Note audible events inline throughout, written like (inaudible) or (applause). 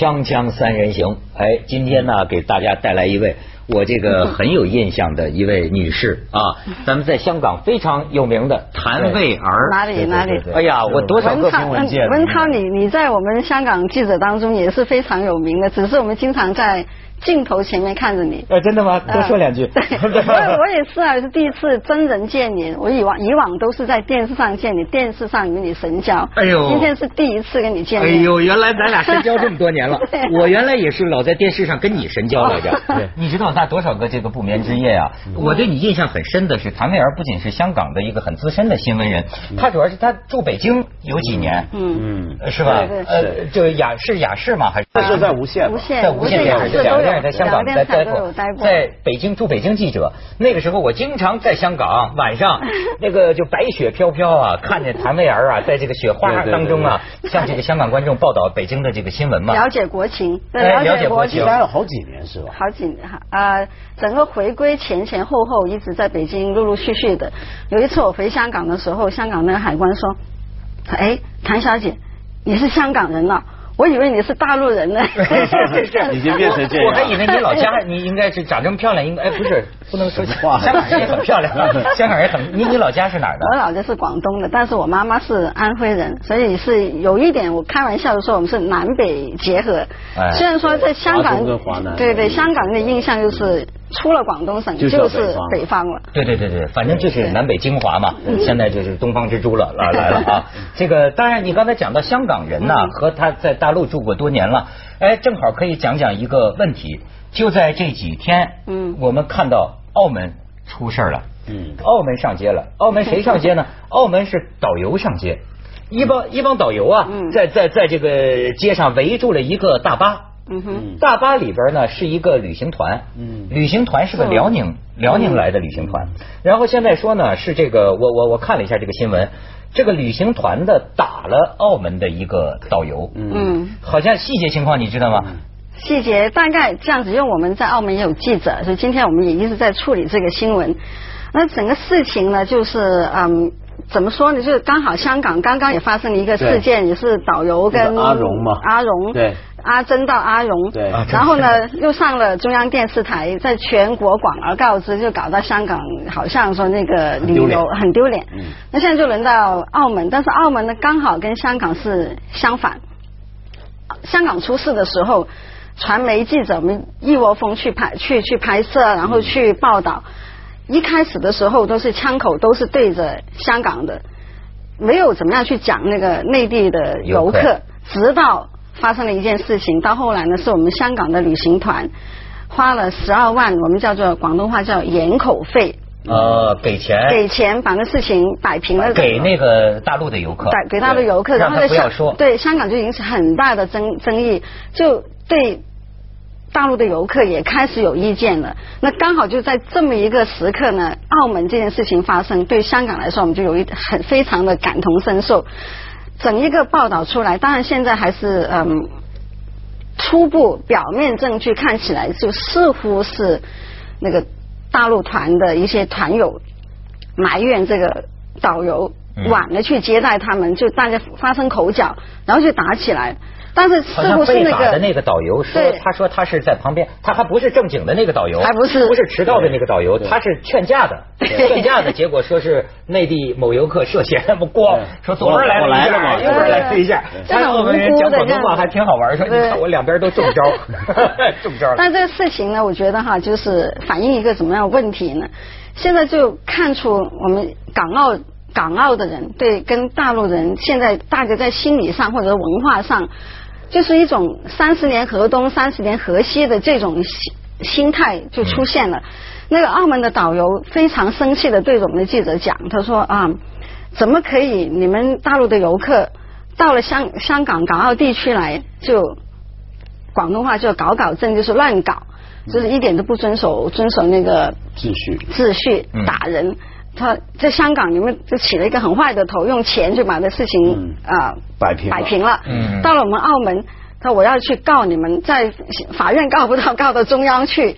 锵锵三人行，哎，今天呢，给大家带来一位我这个很有印象的一位女士啊，(laughs) 咱们在香港非常有名的谭卫儿。哪里哪里？哎呀，我多少个新闻见文涛，你你在我们香港记者当中也是非常有名的，只是我们经常在。镜头前面看着你，哎，真的吗？多说两句。对，(laughs) 我我也是啊，是第一次真人见你。我以往以往都是在电视上见你，电视上与你神交。哎呦，今天是第一次跟你见面。哎呦，原来咱俩神交这么多年了。(laughs) 我原来也是老在电视上跟你神交来着。(laughs) 对，你知道那多少个这个不眠之夜啊？我对你印象很深的是谭维儿，不仅是香港的一个很资深的新闻人，他主要是他住北京有几年，嗯嗯，是吧？呃，就雅是雅士吗？还是那是在无线？无线，在无线电视两。在香港在待过，在北京驻北京记者。那个时候我经常在香港晚上，(laughs) 那个就白雪飘飘啊，看见谭维儿啊，在这个雪花当中啊，向这个香港观众报道北京的这个新闻嘛。了解国情，了解国情，待了好几年是吧？好几年哈啊，整个回归前前后后一直在北京陆陆续续的。有一次我回香港的时候，香港那个海关说：“哎，谭小姐，你是香港人了。”我以为你是大陆人呢，(laughs) 已经变成这样。我还以为你老家你应该是长这么漂亮，应该哎不是不能说话。香港人也很漂亮，(laughs) 香港人很。你你老家是哪儿的？我老家是广东的，但是我妈妈是安徽人，所以是有一点我开玩笑的说我们是南北结合。哎虽然说在香港，对对，香港的印象就是。出了广东省就是北方了。对对对对，反正就是南北精华嘛。现在就是东方之珠了，来 (laughs) 来了啊！这个当然，你刚才讲到香港人呐，和他在大陆住过多年了，哎，正好可以讲讲一个问题。就在这几天，嗯，我们看到澳门出事了，嗯，澳门上街了。澳门谁上街呢？(laughs) 澳门是导游上街，一帮一帮导游啊，在在在这个街上围住了一个大巴。嗯哼，大巴里边呢是一个旅行团，嗯，旅行团是个辽宁辽宁来的旅行团，然后现在说呢是这个我我我看了一下这个新闻，这个旅行团的打了澳门的一个导游，嗯，好像细节情况你知道吗？细节大概这样子，因为我们在澳门也有记者，所以今天我们也一直在处理这个新闻。那整个事情呢，就是嗯，怎么说呢？就是刚好香港刚刚也发生了一个事件，也是导游跟阿荣嘛，阿荣对。阿珍到阿荣，对，然后呢，又上了中央电视台，在全国广而告之，就搞到香港，好像说那个旅游很丢脸。嗯，那现在就轮到澳门，但是澳门呢，刚好跟香港是相反。香港出事的时候，传媒记者们一窝蜂去拍，去去拍摄，然后去报道。一开始的时候都是枪口都是对着香港的，没有怎么样去讲那个内地的游客，直到。发生了一件事情，到后来呢，是我们香港的旅行团花了十二万，我们叫做广东话叫掩口费。呃，给钱。给钱把那事情摆平了。给那个大陆的游客。给，给大陆游客，然后不要说。对，香港就引起很大的争争议，就对大陆的游客也开始有意见了。那刚好就在这么一个时刻呢，澳门这件事情发生，对香港来说，我们就有一很非常的感同身受。整一个报道出来，当然现在还是嗯，初步表面证据看起来就似乎是那个大陆团的一些团友埋怨这个导游晚了去接待他们，就大家发生口角，然后就打起来。但是似乎是那个那个导游说，他说他是在旁边，他还不是正经的那个导游，还不是不是迟到的那个导游，他是劝架的，(laughs) 劝架的结果说是内地某游客涉嫌，不光说左边来了一下，右边来了一下，还有我们人讲广东话还挺好玩，说你看我两边都中招，(laughs) 中招。但这个事情呢，我觉得哈，就是反映一个怎么样的问题呢？现在就看出我们港澳港澳的人对跟大陆人现在大家在心理上或者文化上。就是一种三十年河东三十年河西的这种心心态就出现了。那个澳门的导游非常生气的对着我们的记者讲，他说啊，怎么可以你们大陆的游客到了香香港港澳地区来就广东话就搞搞震，就是乱搞，就是一点都不遵守遵守那个秩序秩序打人。他在香港，你们就起了一个很坏的头，用钱就把这事情啊摆平摆平了。到了我们澳门，他我要去告你们，在法院告不到，告到中央去，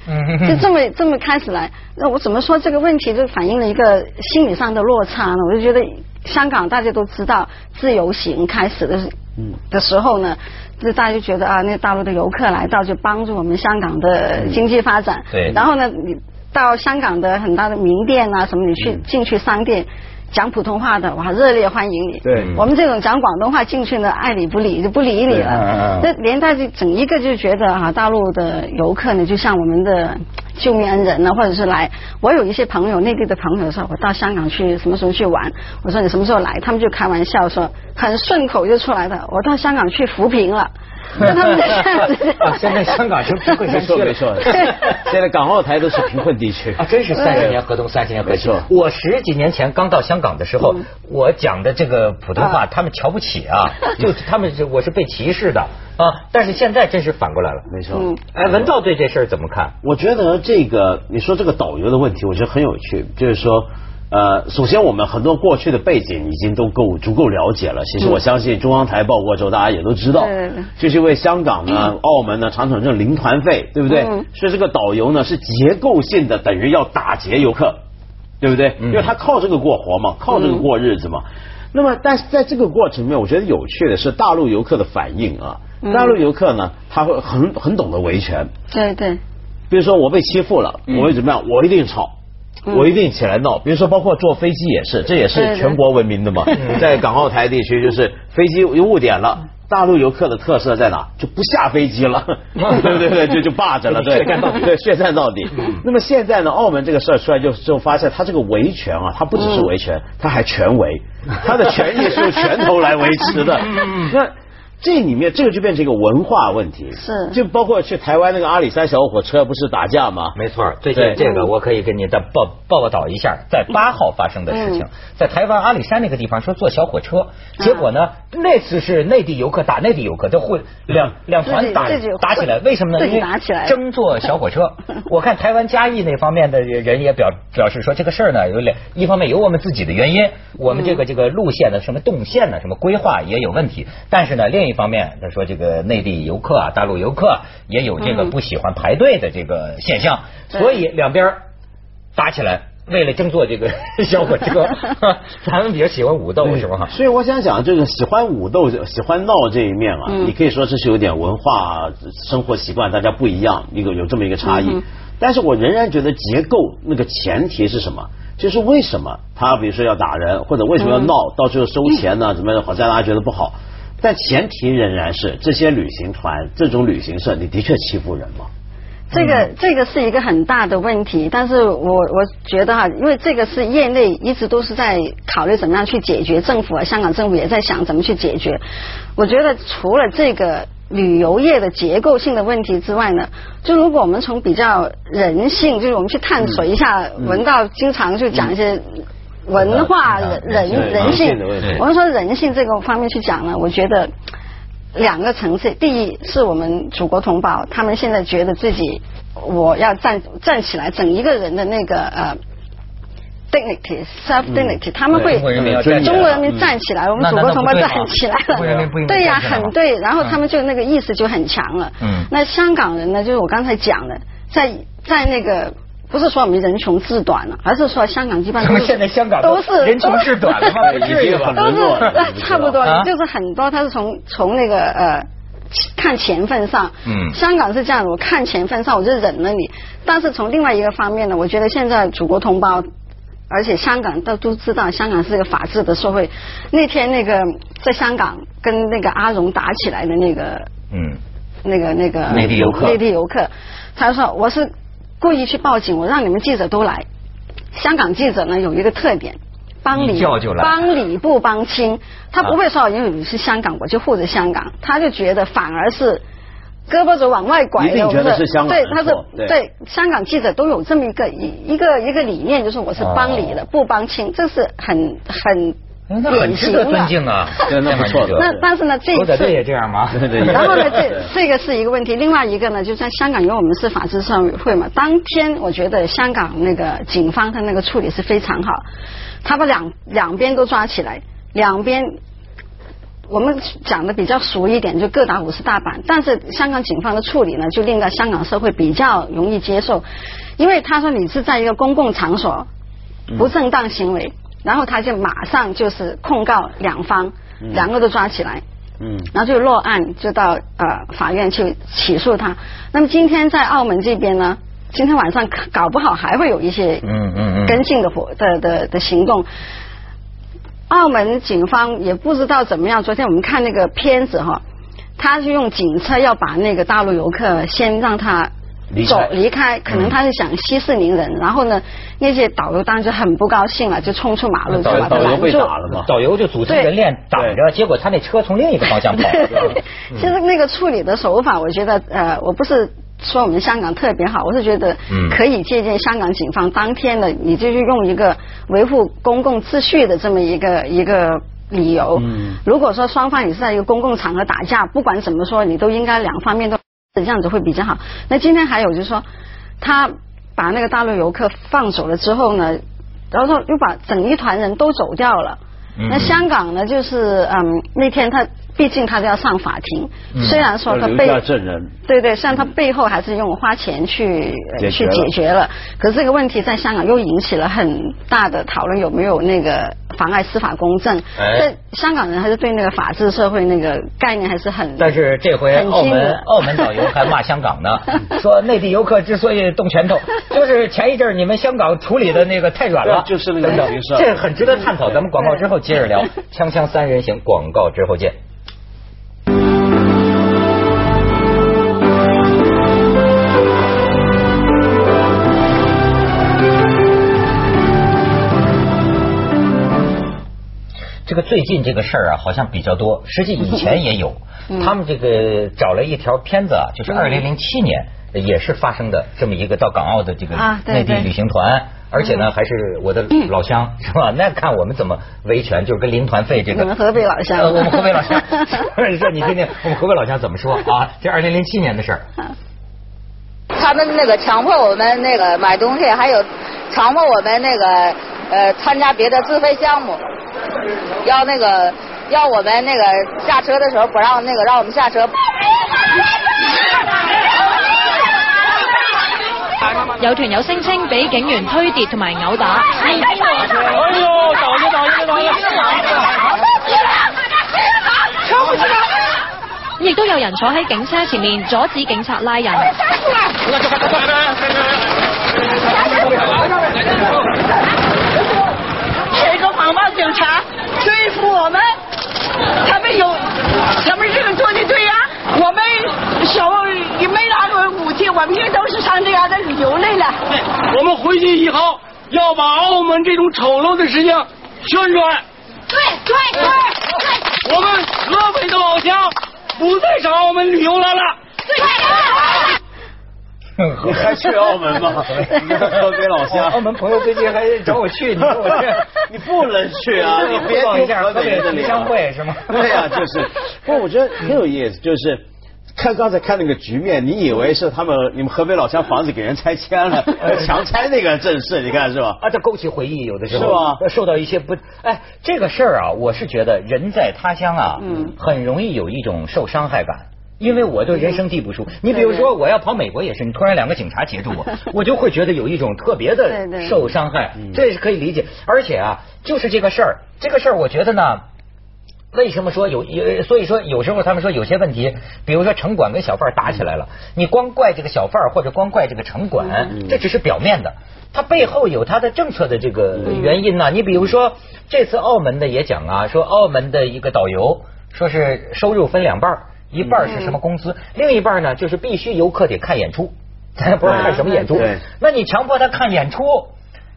就这么这么开始来。那我怎么说这个问题就反映了一个心理上的落差呢？我就觉得香港大家都知道自由行开始的的时候呢，就大家就觉得啊，那大陆的游客来到就帮助我们香港的经济发展。对。然后呢，你到香港的很大的名店啊什么，你去进去商店。讲普通话的哇，热烈欢迎你。对，我们这种讲广东话进去呢，爱理不理就不理你了。这连带着整一个就觉得哈，大陆的游客呢，就像我们的救命恩人呢，或者是来。我有一些朋友，内地的朋友说，我到香港去什么时候去玩？我说你什么时候来？他们就开玩笑说，很顺口就出来的。我到香港去扶贫了。那他们现在香港是贫困地区，没错。现在港澳台都是贫困地区啊，真是三十年河东，三十年河西。我十几年前刚到香港的时候，我讲的这个普通话，他们瞧不起啊，(laughs) 就他们是我是被歧视的啊。但是现在真是反过来了，没错。哎，文道对这事儿怎么看？我觉得这个你说这个导游的问题，我觉得很有趣，就是说。呃，首先我们很多过去的背景已经都够足够了解了。其实我相信中央台报过之后，大家也都知道，就是因为香港呢、澳门呢常常这种零团费，对不对？所以这个导游呢是结构性的，等于要打劫游客，对不对？因为他靠这个过活嘛，靠这个过日子嘛。那么，但是在这个过程里面，我觉得有趣的是大陆游客的反应啊。大陆游客呢，他会很很懂得维权。对对。比如说我被欺负了，我会怎么样？我一定吵。我一定起来闹，比如说包括坐飞机也是，这也是全国闻名的嘛。在港澳台地区，就是飞机有误点了，大陆游客的特色在哪？就不下飞机了，(laughs) 对对对，就就霸着了，(laughs) 对，对，血战到底。那么现在呢，澳门这个事儿出来就就发现，他这个维权啊，他不只是维权，他还权维，他的权益是用拳头来维持的。那。这里面这个就变成一个文化问题，是。就包括去台湾那个阿里山小火车不是打架吗？没错，最近这个我可以给你再报报道一下，在八号发生的事情，在台湾阿里山那个地方说坐小火车，结果呢那次是内地游客打内地游客，就会两两团打打起来，为什么呢？因为争坐小火车。(laughs) 我看台湾嘉义那方面的人也表表示说这个事儿呢有两一方面有我们自己的原因，我们这个这个路线的什么动线呢什么规划也有问题，但是呢另一。一方面，他说这个内地游客啊，大陆游客也有这个不喜欢排队的这个现象，所以两边打起来，为了争坐这个小火车，咱 (laughs) 们比较喜欢武斗是吧？所以我想讲，这个喜欢武斗、喜欢闹这一面啊，你可以说这是有点文化生活习惯大家不一样，一个有这么一个差异。但是我仍然觉得结构那个前提是什么？就是为什么他比如说要打人，或者为什么要闹，到最后收钱呢？怎么好像大家觉得不好？但前提仍然是这些旅行团、这种旅行社，你的确欺负人吗？这个这个是一个很大的问题，但是我我觉得哈，因为这个是业内一直都是在考虑怎么样去解决，政府啊，香港政府也在想怎么去解决。我觉得除了这个旅游业的结构性的问题之外呢，就如果我们从比较人性，就是我们去探索一下，文道经常就讲一些。文化人人人性，我们说人性这个方面去讲呢，我觉得两个层次。第一，是我们祖国同胞，他们现在觉得自己我要站站起来，整一个人的那个呃 dignity self dignity，他们会中国人民站起来，我们祖国同胞站起来了，对呀，很对。然后他们就那个意识就很强了。嗯。那香港人呢，就是我刚才讲的，在在那个。不是说我们人穷志短了，而是说香港基本上现在香港都是人穷志短了吗？(laughs) 已经很沦落差不多，就是很多他是从从那个呃看钱份上，嗯，香港是这样的，我看钱份上我就忍了你。但是从另外一个方面呢，我觉得现在祖国同胞，而且香港都都知道香港是一个法治的社会。那天那个在香港跟那个阿荣打起来的那个，嗯，那个那个内地游客，内地游客，他说我是。故意去报警，我让你们记者都来。香港记者呢有一个特点，帮理帮理不帮亲，他不会说因为你是香港我就护着香港，他就觉得反而是胳膊肘往外拐的，觉得是香港。对，他是对香港记者都有这么一个一一个一个理念，就是我是帮理的不帮亲，这是很很。那很值得尊敬啊，(laughs) 那不错。那但是呢，这次也这样吗？然后呢，这这个是一个问题。另外一个呢，就在香港，因为我们是法治社会嘛，当天我觉得香港那个警方他那个处理是非常好，他把两两边都抓起来，两边我们讲的比较熟一点，就各打五十大板。但是香港警方的处理呢，就令到香港社会比较容易接受，因为他说你是在一个公共场所不正当行为。然后他就马上就是控告两方，两个都抓起来，嗯，然后就落案，就到呃法院去起诉他。那么今天在澳门这边呢，今天晚上搞不好还会有一些嗯嗯嗯跟进的活的的的行动。澳门警方也不知道怎么样，昨天我们看那个片子哈，他就用警车要把那个大陆游客先让他。走离开，可能他是想息事宁人，然后呢，那些导游当时很不高兴了，就冲出马路，就把他拦住。导游就组成人链挡着，结果他那车从另一个方向跑。(laughs) 其实那个处理的手法，我觉得呃，我不是说我们香港特别好，我是觉得可以借鉴香港警方当天的，你就是用一个维护公共秩序的这么一个一个理由。如果说双方你是在一个公共场合打架，不管怎么说，你都应该两方面都。这样子会比较好。那今天还有就是说，他把那个大陆游客放走了之后呢，然后又把整一团人都走掉了。那香港呢，就是嗯，那天他。毕竟他都要上法庭，虽然说他背证人，对对，虽然他背后还是用花钱去去解决了，可是这个问题在香港又引起了很大的讨论，有没有那个妨碍司法公正？哎香港人还是对那个法治社会那个概念还是很。但是这回澳门澳门导游还骂香港呢，(laughs) 说内地游客之所以动拳头，(laughs) 就是前一阵你们香港处理的那个太软了，就是那个这很值得探讨。咱们广告之后接着聊，锵锵三人行，广告之后见。这个最近这个事儿啊，好像比较多。实际以前也有，他们这个找了一条片子啊，就是二零零七年也是发生的这么一个到港澳的这个内地旅行团，而且呢还是我的老乡，(laughs) 是吧？那看我们怎么维权，就是跟临团费这个。我们河北老乡。我们河北老乡。你 (laughs) (laughs) 说你听听，我们河北老乡怎么说啊？这二零零七年的事儿。他们那个强迫我们那个买东西，还有强迫我们那个呃参加别的自费项目。(laughs) 要那个，要我们那个下车的时候不让那个让我们下车。有团友声称俾警员推跌同埋殴打。哎呦！导游导游导游！亦都有人坐喺警车前面阻止警察拉人。(laughs) 防暴警察对付我们，他们有咱们这个做的对呀。我们手也没拿过武器，我们也都是上这样的旅游来了。我们回去以后要把澳门这种丑陋的事情宣传。对对对对。我们河北的老乡不再上澳门旅游来了。对。(laughs) 你还去澳门吗？(laughs) 河北老乡，澳门朋友最近还找我去，你说我这，(laughs) 你不能去啊！你别一下河北的相会是吗？对呀，就是。不过我觉得很有意思，就是看刚才看那个局面，你以为是他们你们河北老乡房子给人拆迁了，强拆那个阵势，你看是吧？啊，这勾起回忆，有的时候是吧？受到一些不，哎，这个事儿啊，我是觉得人在他乡啊，嗯，很容易有一种受伤害感。因为我对人生地不熟，你比如说我要跑美国也是，你突然两个警察截住我，(laughs) 我就会觉得有一种特别的受伤害，这是可以理解。而且啊，就是这个事儿，这个事儿我觉得呢，为什么说有有？所以说有时候他们说有些问题，比如说城管跟小贩打起来了，你光怪这个小贩或者光怪这个城管，这只是表面的，它背后有它的政策的这个原因呢。你比如说这次澳门的也讲啊，说澳门的一个导游说是收入分两半。一半是什么工资？另一半呢，就是必须游客得看演出，(laughs) 咱也不知道看什么演出。那你强迫他看演出，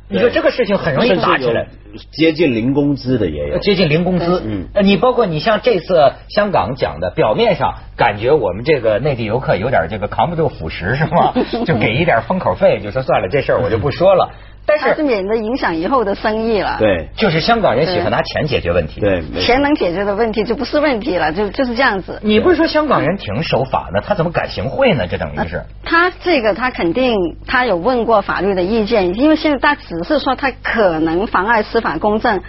你说这个事情很容易打起来。接近零工资的也有，接近零工资。嗯，你包括你像这次香港讲的，表面上感觉我们这个内地游客有点这个扛不住腐蚀是吗？(laughs) 就给一点封口费，就说算了，这事儿我就不说了。但是免得影响以后的生意了。对，就是香港人喜欢拿钱解决问题。对，钱能解决的问题就不是问题了，就就是这样子。你不是说香港人挺守法的，他怎么敢行贿呢？这等于是。他这个他肯定他有问过法律的意见，因为现在他只是说他可能妨碍司法公正，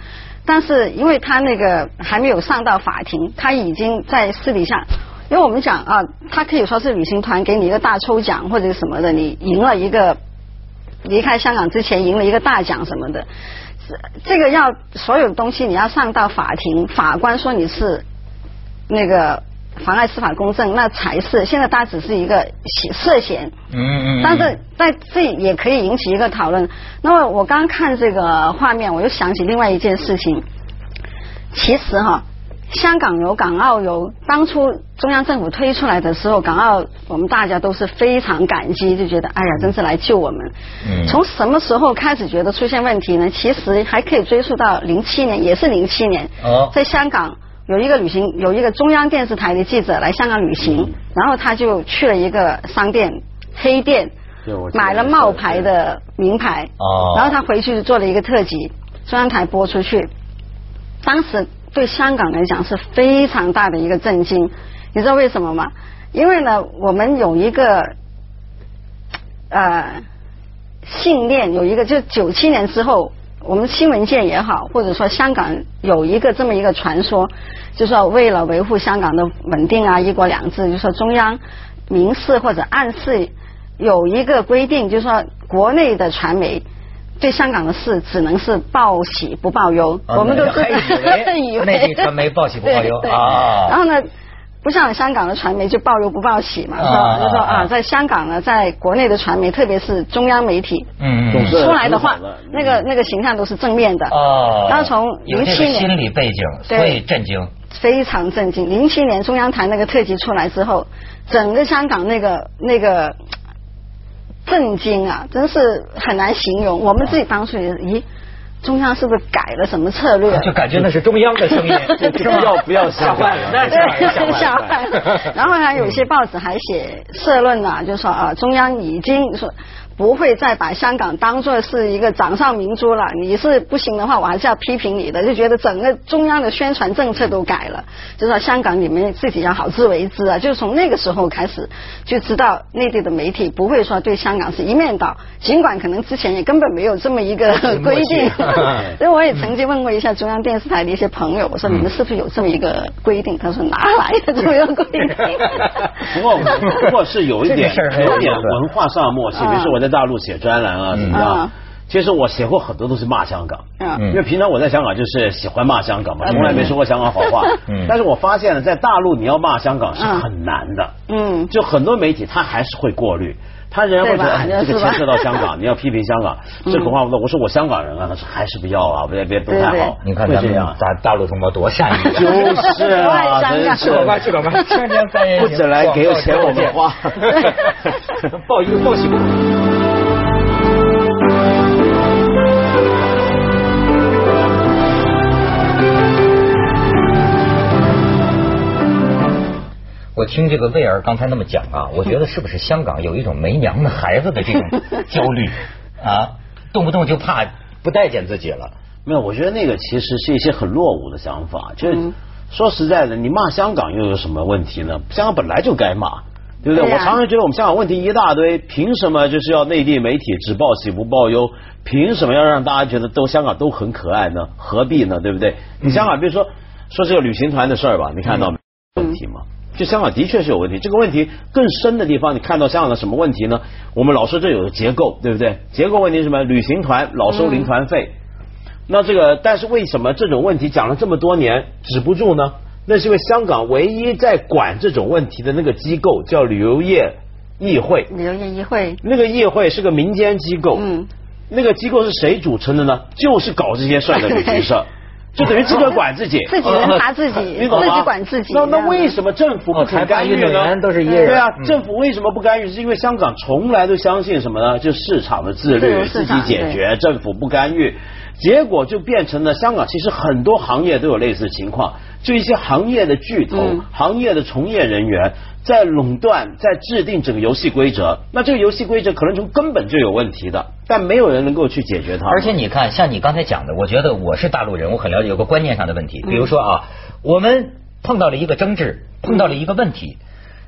但是因为他那个还没有上到法庭，他已经在私底下，因为我们讲啊，他可以说是旅行团给你一个大抽奖或者什么的，你赢了一个。离开香港之前赢了一个大奖什么的，这个要所有东西你要上到法庭，法官说你是那个妨碍司法公正，那才是现在大家只是一个涉嫌。嗯嗯。但是在这也可以引起一个讨论。那么我刚看这个画面，我又想起另外一件事情。其实哈。香港游、港澳游，当初中央政府推出来的时候，港澳我们大家都是非常感激，就觉得哎呀，真是来救我们。嗯。从什么时候开始觉得出现问题呢？其实还可以追溯到零七年，也是零七年。哦。在香港有一个旅行，有一个中央电视台的记者来香港旅行，然后他就去了一个商店黑店，买了冒牌的名牌。哦。然后他回去就做了一个特辑，中央台播出去，当时。对香港来讲是非常大的一个震惊，你知道为什么吗？因为呢，我们有一个呃信念，有一个就九七年之后，我们新闻界也好，或者说香港有一个这么一个传说，就说为了维护香港的稳定啊，一国两制，就说中央明示或者暗示有一个规定，就说国内的传媒。对香港的事只能是报喜不报忧，我们都是以为 (laughs) 内地传媒报喜不报忧啊。然后呢，不像香港的传媒就报忧不报喜嘛，是吧？就说啊，在香港呢，在国内的传媒，特别是中央媒体，嗯，出来的话，那个那个形象都是正面的。哦。然后从零七年心理背景，所以震惊，非常震惊。零七年中央台那个特辑出来之后，整个香港那个那个。震惊啊，真是很难形容。我们自己当初也，咦，中央是不是改了什么策略？就感觉那是中央的声音，(laughs) 不要不要吓坏了？(laughs) 对，(laughs) 吓坏了。然后还有些报纸还写社论啊，就说啊，中央已经说。不会再把香港当做是一个掌上明珠了。你是不行的话，我还是要批评你的。就觉得整个中央的宣传政策都改了，就说香港你们自己要好自为之啊。就是从那个时候开始，就知道内地的媒体不会说对香港是一面倒。尽管可能之前也根本没有这么一个规定，(laughs) 因为我也曾经问过一下中央电视台的一些朋友，我说你们是不是有这么一个规定？他说哪来的这么一个规定？(laughs) 不过不过是有一点 (laughs) 有点文化上的默契，比如说我在。大陆写专栏啊，怎么样？其实我写过很多都是骂香港，因为平常我在香港就是喜欢骂香港嘛，从来没说过香港好话。但是我发现了，在大陆你要骂香港是很难的。嗯，就很多媒体他还是会过滤，他仍然会觉得这个牵涉到香港，(laughs) 你要批评香港，这恐怕我我说我香港人啊，他说还是不要啊，别别不太好。你看咱们大大陆同胞多善意，就是啊，(laughs) 去吧吧去吧吧，天天三言不止来给我钱我们花，报一个报喜听这个魏儿刚才那么讲啊，我觉得是不是香港有一种没娘的孩子的这种 (laughs) 焦虑啊，动不动就怕不待见自己了？没有，我觉得那个其实是一些很落伍的想法。就是说实在的，你骂香港又有什么问题呢？香港本来就该骂，对不对？我常常觉得我们香港问题一大堆，凭什么就是要内地媒体只报喜不报忧？凭什么要让大家觉得都香港都很可爱呢？何必呢？对不对？你香港比如说说这个旅行团的事儿吧，你看到没？问题吗？就香港的确是有问题，这个问题更深的地方，你看到香港的什么问题呢？我们老说这有个结构，对不对？结构问题是什么？旅行团老收零团费，那这个但是为什么这种问题讲了这么多年止不住呢？那是因为香港唯一在管这种问题的那个机构叫旅游业议会，旅游业议会，那个议会是个民间机构，嗯，那个机构是谁组成的呢？就是搞这些事儿的旅行社。(laughs) 就等于自个管自己，自己人查自己，(laughs) 你懂吗？自己管自己。那那为什么政府不干预呢？都是一人。对啊，政府为什么不干预？是因为香港从来都相信什么呢？就市场的自律，自己解决，政府不干预。结果就变成了香港，其实很多行业都有类似情况，就一些行业的巨头、行业的从业人员在垄断、在制定整个游戏规则。那这个游戏规则可能从根本就有问题的，但没有人能够去解决它。而且你看，像你刚才讲的，我觉得我是大陆人，我很了解有个观念上的问题。比如说啊，我们碰到了一个争执，碰到了一个问题。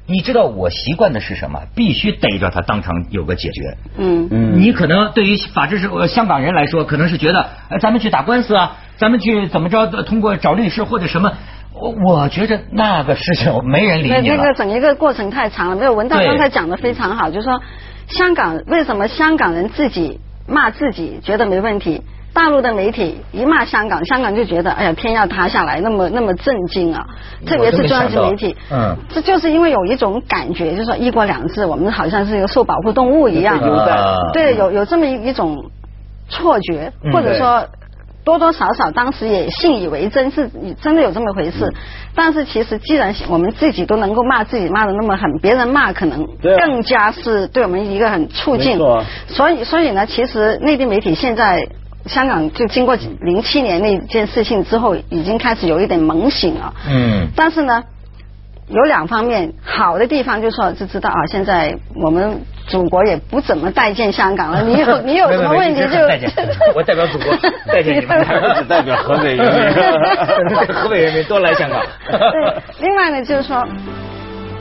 你知道我习惯的是什么？必须逮着他当场有个解决。嗯嗯，你可能对于法治是香港人来说，可能是觉得，咱们去打官司啊，咱们去怎么着，通过找律师或者什么。我我觉得那个事情没人理你那个整一个过程太长了。没有文道刚才讲的非常好，就是说香港为什么香港人自己骂自己觉得没问题？大陆的媒体一骂香港，香港就觉得哎呀天要塌下来，那么那么震惊啊！特别是中央级媒体，嗯，这就是因为有一种感觉，就是说一国两制，我们好像是一个受保护动物一样，对，有有这么一一种错觉，或者说。多多少少当时也信以为真，是真的有这么回事。但是其实，既然我们自己都能够骂自己骂的那么狠，别人骂可能更加是对我们一个很促进。所以，所以呢，其实内地媒体现在香港就经过零七年那件事情之后，已经开始有一点猛醒了。嗯。但是呢。有两方面好的地方，就说就知道啊，现在我们祖国也不怎么待见香港了。(laughs) 你有你有什么问题就 (laughs) 我代表祖国待见你们，只代表河北人民，河北人民多来香港。(laughs) 对，另外呢，就是说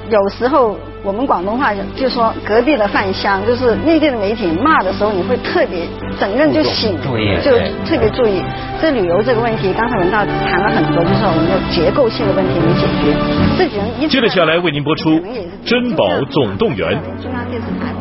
有时候。我们广东话就说隔壁的饭香，就是内地的媒体骂的时候，你会特别整个人就醒，就特别注意。这旅游这个问题，刚才文道谈了很多，就是我们的结构性的问题没解决。这几一，接着下来为您播出《珍宝总动员》。中央电视台。